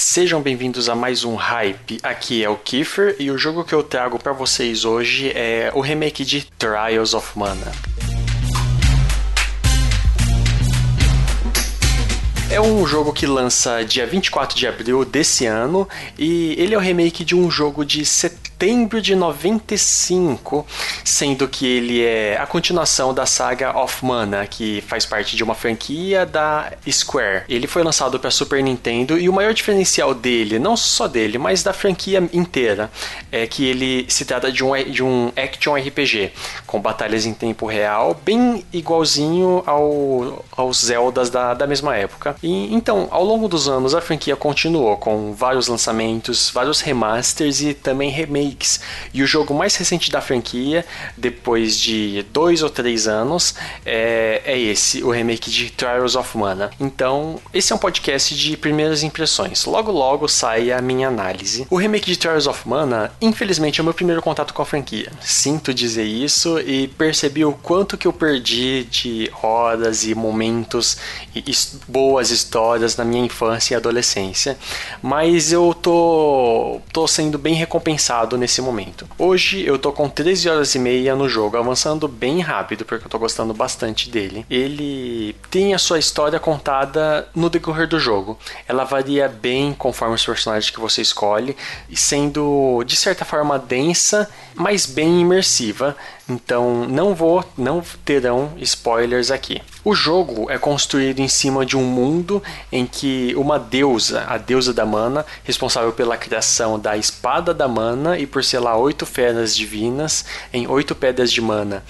Sejam bem-vindos a mais um Hype. Aqui é o Kiefer e o jogo que eu trago para vocês hoje é o remake de Trials of Mana. É um jogo que lança dia 24 de abril desse ano e ele é o remake de um jogo de setembro de 95, sendo que ele é a continuação da saga of Mana, que faz parte de uma franquia da Square. Ele foi lançado para Super Nintendo e o maior diferencial dele, não só dele, mas da franquia inteira, é que ele se trata de um, de um action RPG com batalhas em tempo real, bem igualzinho ao, aos Zeldas da, da mesma época. E, então, ao longo dos anos, a franquia continuou com vários lançamentos, vários remasters e também remakes. E o jogo mais recente da franquia, depois de dois ou três anos, é, é esse, o remake de Trials of Mana. Então, esse é um podcast de primeiras impressões. Logo, logo sai a minha análise. O remake de Trials of Mana, infelizmente, é o meu primeiro contato com a franquia. Sinto dizer isso e percebi o quanto que eu perdi de horas e momentos e boas histórias na minha infância e adolescência, mas eu tô, tô sendo bem recompensado nesse momento. Hoje eu tô com 13 horas e meia no jogo, avançando bem rápido, porque eu tô gostando bastante dele. Ele tem a sua história contada no decorrer do jogo. Ela varia bem conforme os personagens que você escolhe, sendo de certa forma densa, mas bem imersiva. Então não vou, não terão spoilers aqui. O jogo é construído em cima de um mundo em que uma deusa, a deusa da mana, responsável pela criação da espada da mana e por selar oito feras divinas em oito pedras de mana,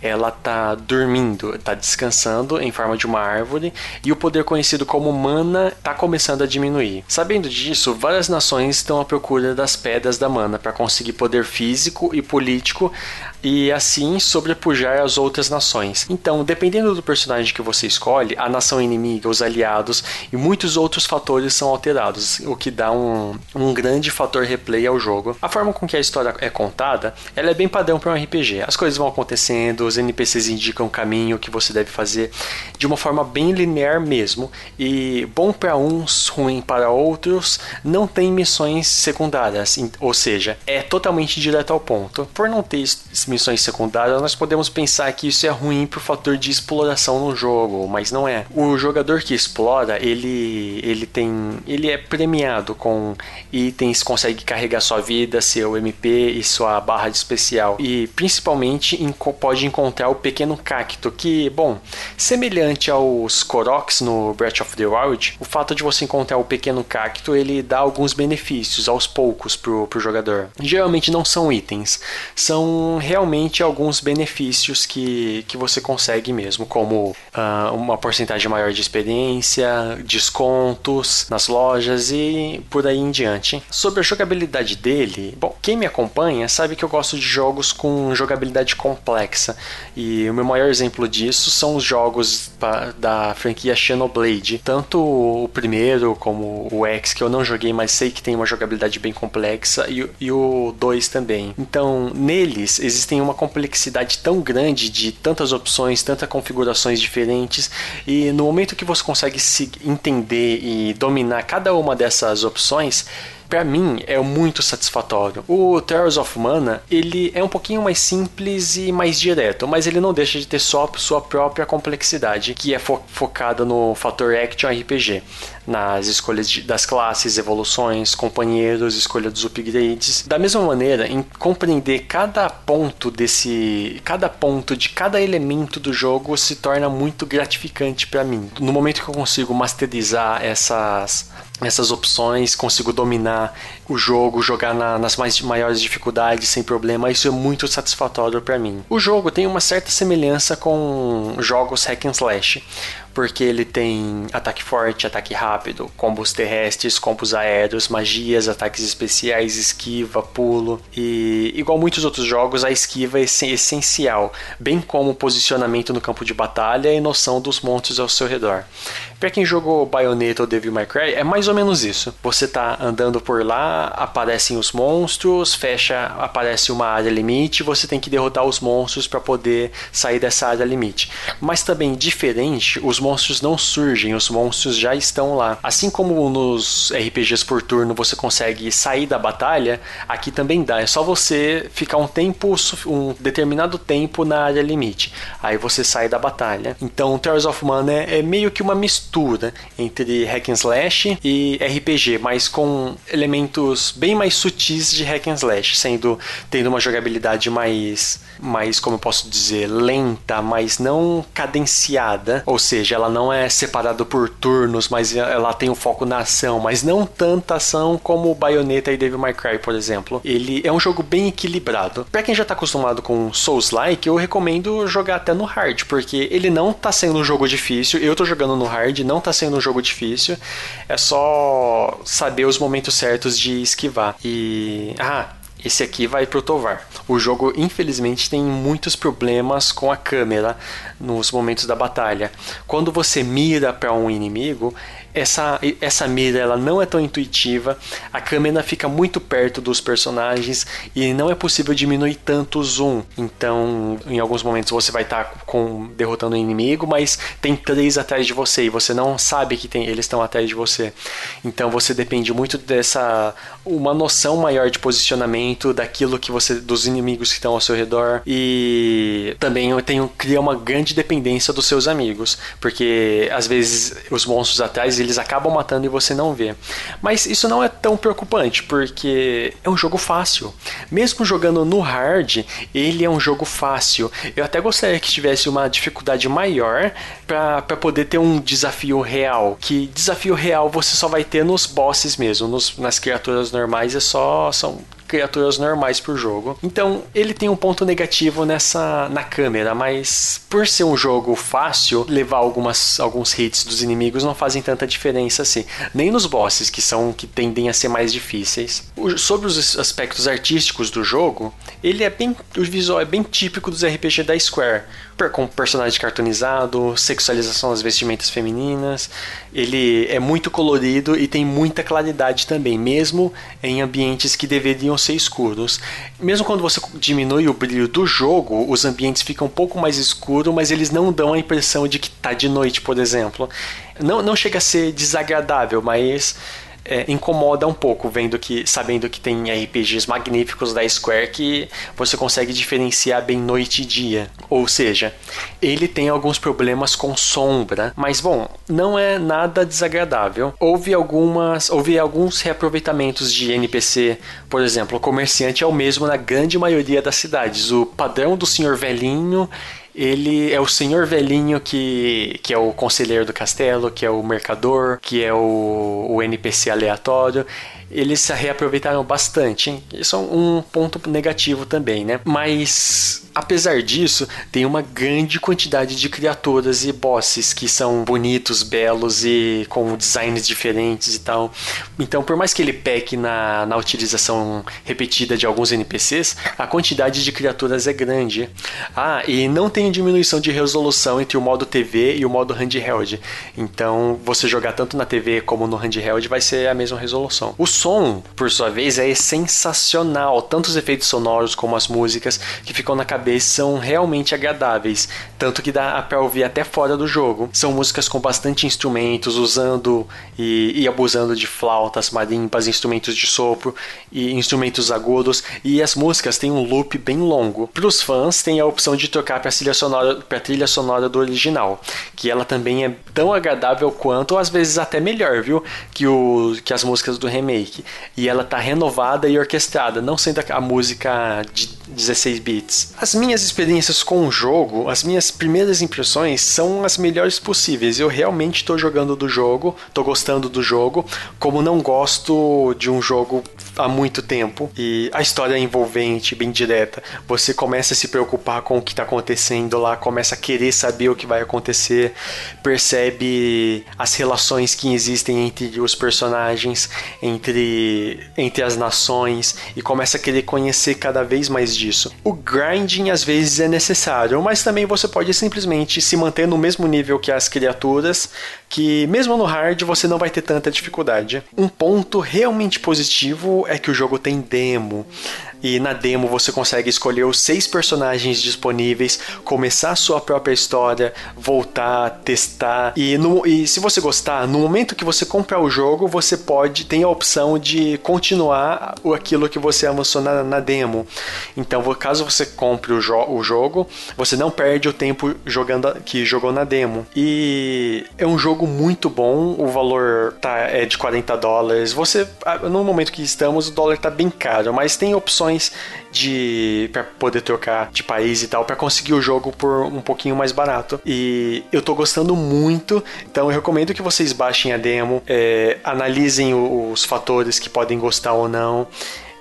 ela tá dormindo, tá descansando em forma de uma árvore e o poder conhecido como mana tá começando a diminuir. Sabendo disso, várias nações estão à procura das pedras da mana para conseguir poder físico e político e assim sobrepujar as outras nações. Então, dependendo do personagem que você escolhe, a nação inimiga, os aliados e muitos outros fatores são alterados, o que dá um, um grande fator replay ao jogo. A forma com que a história é contada, ela é bem padrão para um RPG. As coisas vão acontecendo, os NPCs indicam o caminho que você deve fazer de uma forma bem linear mesmo. E bom para uns, ruim para outros, não tem missões secundárias, ou seja, é totalmente direto ao ponto. Por não ter missões secundárias, nós podemos pensar que isso é ruim por fator de exploração no jogo, mas não é. O jogador que explora, ele ele tem ele é premiado com itens, consegue carregar sua vida, seu MP e sua barra de especial e principalmente pode encontrar o pequeno cacto, que, bom, semelhante aos Koroks no Breath of the Wild, o fato de você encontrar o pequeno cacto, ele dá alguns benefícios aos poucos pro, pro jogador. Geralmente não são itens, são realmente alguns benefícios que, que você consegue mesmo, como uh, uma porcentagem maior de experiência, descontos nas lojas e por aí em diante. Sobre a jogabilidade dele, bom, quem me acompanha sabe que eu gosto de jogos com jogabilidade complexa. E o meu maior exemplo disso são os jogos da franquia Xenoblade. Tanto o primeiro como o X, que eu não joguei, mas sei que tem uma jogabilidade bem complexa, e, e o 2 também. Então, neles existem uma complexidade tão grande de tantas opções, tantas configurações diferentes, e no momento que você consegue se entender e dominar cada uma dessas opções, para mim é muito satisfatório. O Trials of Mana, ele é um pouquinho mais simples e mais direto, mas ele não deixa de ter só sua própria complexidade, que é fo focada no fator action RPG, nas escolhas de, das classes, evoluções, companheiros, escolha dos upgrades. Da mesma maneira, em compreender cada ponto desse, cada ponto de cada elemento do jogo se torna muito gratificante para mim. No momento que eu consigo masterizar essas essas opções, consigo dominar o jogo, jogar na, nas mais maiores dificuldades sem problema, isso é muito satisfatório para mim. O jogo tem uma certa semelhança com jogos hack and slash, porque ele tem ataque forte, ataque rápido, combos terrestres, combos aéreos, magias, ataques especiais, esquiva, pulo e igual muitos outros jogos, a esquiva é essencial, bem como posicionamento no campo de batalha e noção dos monstros ao seu redor. Para quem jogou Bayonetta ou Devil May Cry, é mais ou menos isso. Você tá andando por lá, aparecem os monstros, fecha, aparece uma área limite, você tem que derrotar os monstros para poder sair dessa área limite. Mas também diferente, os monstros não surgem, os monstros já estão lá. Assim como nos RPGs por turno você consegue sair da batalha, aqui também dá. É só você ficar um tempo, um determinado tempo na área limite. Aí você sai da batalha. Então, Tales of Mana é, é meio que uma mistura entre hack and slash e RPG, mas com elementos bem mais sutis de hack and slash, sendo tendo uma jogabilidade mais mais como eu posso dizer, lenta, mas não cadenciada, ou seja, ela não é separada por turnos, mas ela tem o um foco na ação, mas não tanta ação como Bayonetta e Devil May Cry, por exemplo. Ele é um jogo bem equilibrado. Para quem já tá acostumado com Souls-like, eu recomendo jogar até no hard, porque ele não tá sendo um jogo difícil. Eu tô jogando no hard, não tá sendo um jogo difícil. É só saber os momentos certos de esquivar. E ah, esse aqui vai pro Tovar. O jogo, infelizmente, tem muitos problemas com a câmera nos momentos da batalha. Quando você mira para um inimigo, essa, essa mira ela não é tão intuitiva, a câmera fica muito perto dos personagens e não é possível diminuir tanto o zoom. Então, em alguns momentos você vai estar tá com derrotando o um inimigo, mas tem três atrás de você e você não sabe que tem, eles estão atrás de você. Então você depende muito dessa uma noção maior de posicionamento daquilo que você dos inimigos que estão ao seu redor e também tenho cria uma grande dependência dos seus amigos, porque às vezes os monstros atrás eles acabam matando e você não vê. Mas isso não é tão preocupante, porque é um jogo fácil. Mesmo jogando no hard, ele é um jogo fácil. Eu até gostaria que tivesse uma dificuldade maior para poder ter um desafio real. Que desafio real você só vai ter nos bosses mesmo, nos, nas criaturas normais é só são criaturas normais pro jogo. Então, ele tem um ponto negativo nessa na câmera, mas por ser um jogo fácil, levar algumas alguns hits dos inimigos não fazem tanta diferença assim, nem nos bosses que são que tendem a ser mais difíceis. O, sobre os aspectos artísticos do jogo, ele é bem o visual é bem típico dos RPG da Square com personagem cartoonizado, sexualização das vestimentas femininas. Ele é muito colorido e tem muita claridade também, mesmo em ambientes que deveriam ser escuros. Mesmo quando você diminui o brilho do jogo, os ambientes ficam um pouco mais escuros, mas eles não dão a impressão de que está de noite, por exemplo. Não, não chega a ser desagradável, mas é, incomoda um pouco vendo que sabendo que tem RPGs magníficos da Square que você consegue diferenciar bem noite e dia. Ou seja, ele tem alguns problemas com sombra, mas bom, não é nada desagradável. Houve algumas, houve alguns reaproveitamentos de NPC, por exemplo, o comerciante é o mesmo na grande maioria das cidades. O padrão do senhor velhinho ele é o senhor velhinho que, que é o conselheiro do castelo, que é o mercador, que é o, o NPC aleatório eles se reaproveitaram bastante. Hein? Isso é um ponto negativo também, né? Mas apesar disso, tem uma grande quantidade de criaturas e bosses que são bonitos, belos e com designs diferentes e tal. Então, por mais que ele peque na, na utilização repetida de alguns NPCs, a quantidade de criaturas é grande. Ah, e não tem diminuição de resolução entre o modo TV e o modo handheld. Então, você jogar tanto na TV como no handheld vai ser a mesma resolução. O som, por sua vez, é sensacional. Tanto os efeitos sonoros como as músicas que ficam na cabeça são realmente agradáveis. Tanto que dá para ouvir até fora do jogo. São músicas com bastante instrumentos, usando e, e abusando de flautas, marimbas, instrumentos de sopro e instrumentos agudos. E as músicas têm um loop bem longo. Para os fãs, tem a opção de trocar para a trilha sonora, trilha sonora do original, que ela também é tão agradável quanto, ou às vezes até melhor, viu? Que, o, que as músicas do remake remake. E ela tá renovada e orquestrada, não sendo a música de 16 bits. As minhas experiências com o jogo, as minhas primeiras impressões são as melhores possíveis. Eu realmente estou jogando do jogo, estou gostando do jogo, como não gosto de um jogo há muito tempo e a história é envolvente, bem direta. Você começa a se preocupar com o que está acontecendo lá, começa a querer saber o que vai acontecer, percebe as relações que existem entre os personagens, entre, entre as nações e começa a querer conhecer cada vez mais disso. O grinding às vezes é necessário, mas também você pode simplesmente se manter no mesmo nível que as criaturas, que mesmo no hard você não vai ter tanta dificuldade. Um ponto realmente positivo é que o jogo tem demo. E na demo você consegue escolher os seis personagens disponíveis, começar a sua própria história, voltar, testar e, no, e se você gostar, no momento que você comprar o jogo, você pode tem a opção de continuar aquilo que você avançou na, na demo. Então, caso você compre o, jo o jogo, você não perde o tempo jogando que jogou na demo. E é um jogo muito bom, o valor tá é de 40 dólares. Você no momento que estamos, o dólar tá bem caro, mas tem opções de para poder trocar de país e tal para conseguir o jogo por um pouquinho mais barato. E eu tô gostando muito, então eu recomendo que vocês baixem a demo, é, analisem os fatores que podem gostar ou não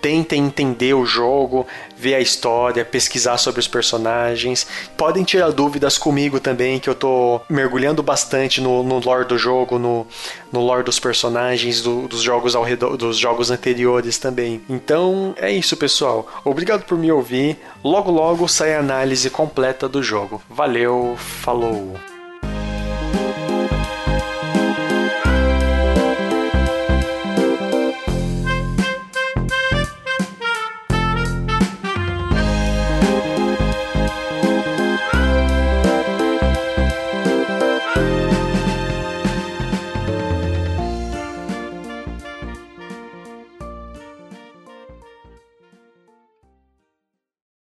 tentem entender o jogo, ver a história, pesquisar sobre os personagens. Podem tirar dúvidas comigo também, que eu tô mergulhando bastante no, no lore do jogo, no, no lore dos personagens, do, dos jogos ao redor, dos jogos anteriores também. Então é isso, pessoal. Obrigado por me ouvir. Logo logo sai a análise completa do jogo. Valeu, falou!